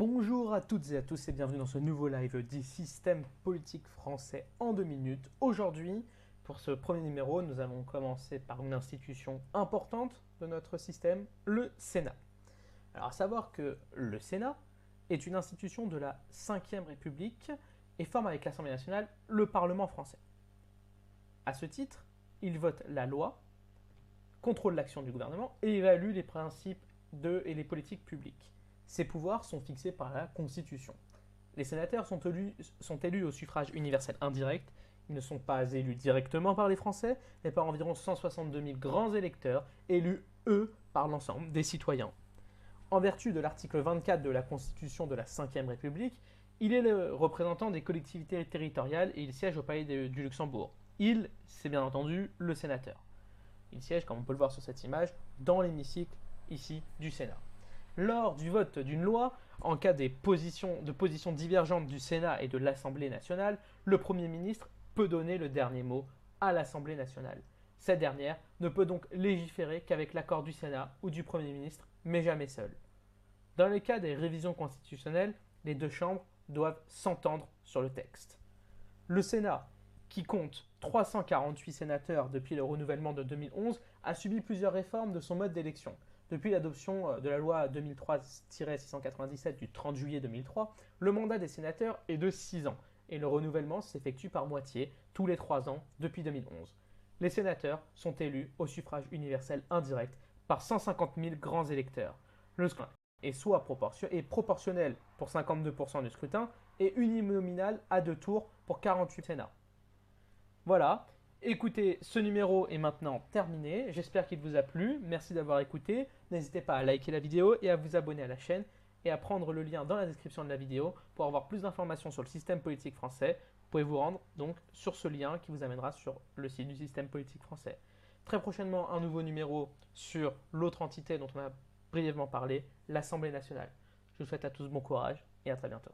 Bonjour à toutes et à tous et bienvenue dans ce nouveau live du système politique français en deux minutes. Aujourd'hui, pour ce premier numéro, nous allons commencer par une institution importante de notre système, le Sénat. Alors à savoir que le Sénat est une institution de la Ve République et forme avec l'Assemblée nationale le Parlement français. À ce titre, il vote la loi, contrôle l'action du gouvernement et évalue les principes de, et les politiques publiques. Ces pouvoirs sont fixés par la Constitution. Les sénateurs sont élus, au suffrage universel indirect. Ils ne sont pas élus directement par les Français, mais par environ 162 000 grands électeurs, élus, eux, par l'ensemble des citoyens. En vertu de l'article 24 de la Constitution de la Ve République, il est le représentant des collectivités territoriales et il siège au Palais du Luxembourg. Il, c'est bien entendu le sénateur. Il siège, comme on peut le voir sur cette image, dans l'hémicycle ici du Sénat. Lors du vote d'une loi, en cas de positions divergentes du Sénat et de l'Assemblée nationale, le Premier ministre peut donner le dernier mot à l'Assemblée nationale. Cette dernière ne peut donc légiférer qu'avec l'accord du Sénat ou du Premier ministre, mais jamais seul. Dans les cas des révisions constitutionnelles, les deux chambres doivent s'entendre sur le texte. Le Sénat, qui compte 348 sénateurs depuis le renouvellement de 2011, a subi plusieurs réformes de son mode d'élection. Depuis l'adoption euh, de la loi 2003-697 du 30 juillet 2003, le mandat des sénateurs est de 6 ans et le renouvellement s'effectue par moitié tous les 3 ans depuis 2011. Les sénateurs sont élus au suffrage universel indirect par 150 000 grands électeurs. Le scrutin est soit proportionnel pour 52% du scrutin et uninominal à deux tours pour 48 sénats. Voilà, écoutez, ce numéro est maintenant terminé. J'espère qu'il vous a plu. Merci d'avoir écouté. N'hésitez pas à liker la vidéo et à vous abonner à la chaîne et à prendre le lien dans la description de la vidéo pour avoir plus d'informations sur le système politique français. Vous pouvez vous rendre donc sur ce lien qui vous amènera sur le site du système politique français. Très prochainement, un nouveau numéro sur l'autre entité dont on a brièvement parlé, l'Assemblée nationale. Je vous souhaite à tous bon courage et à très bientôt.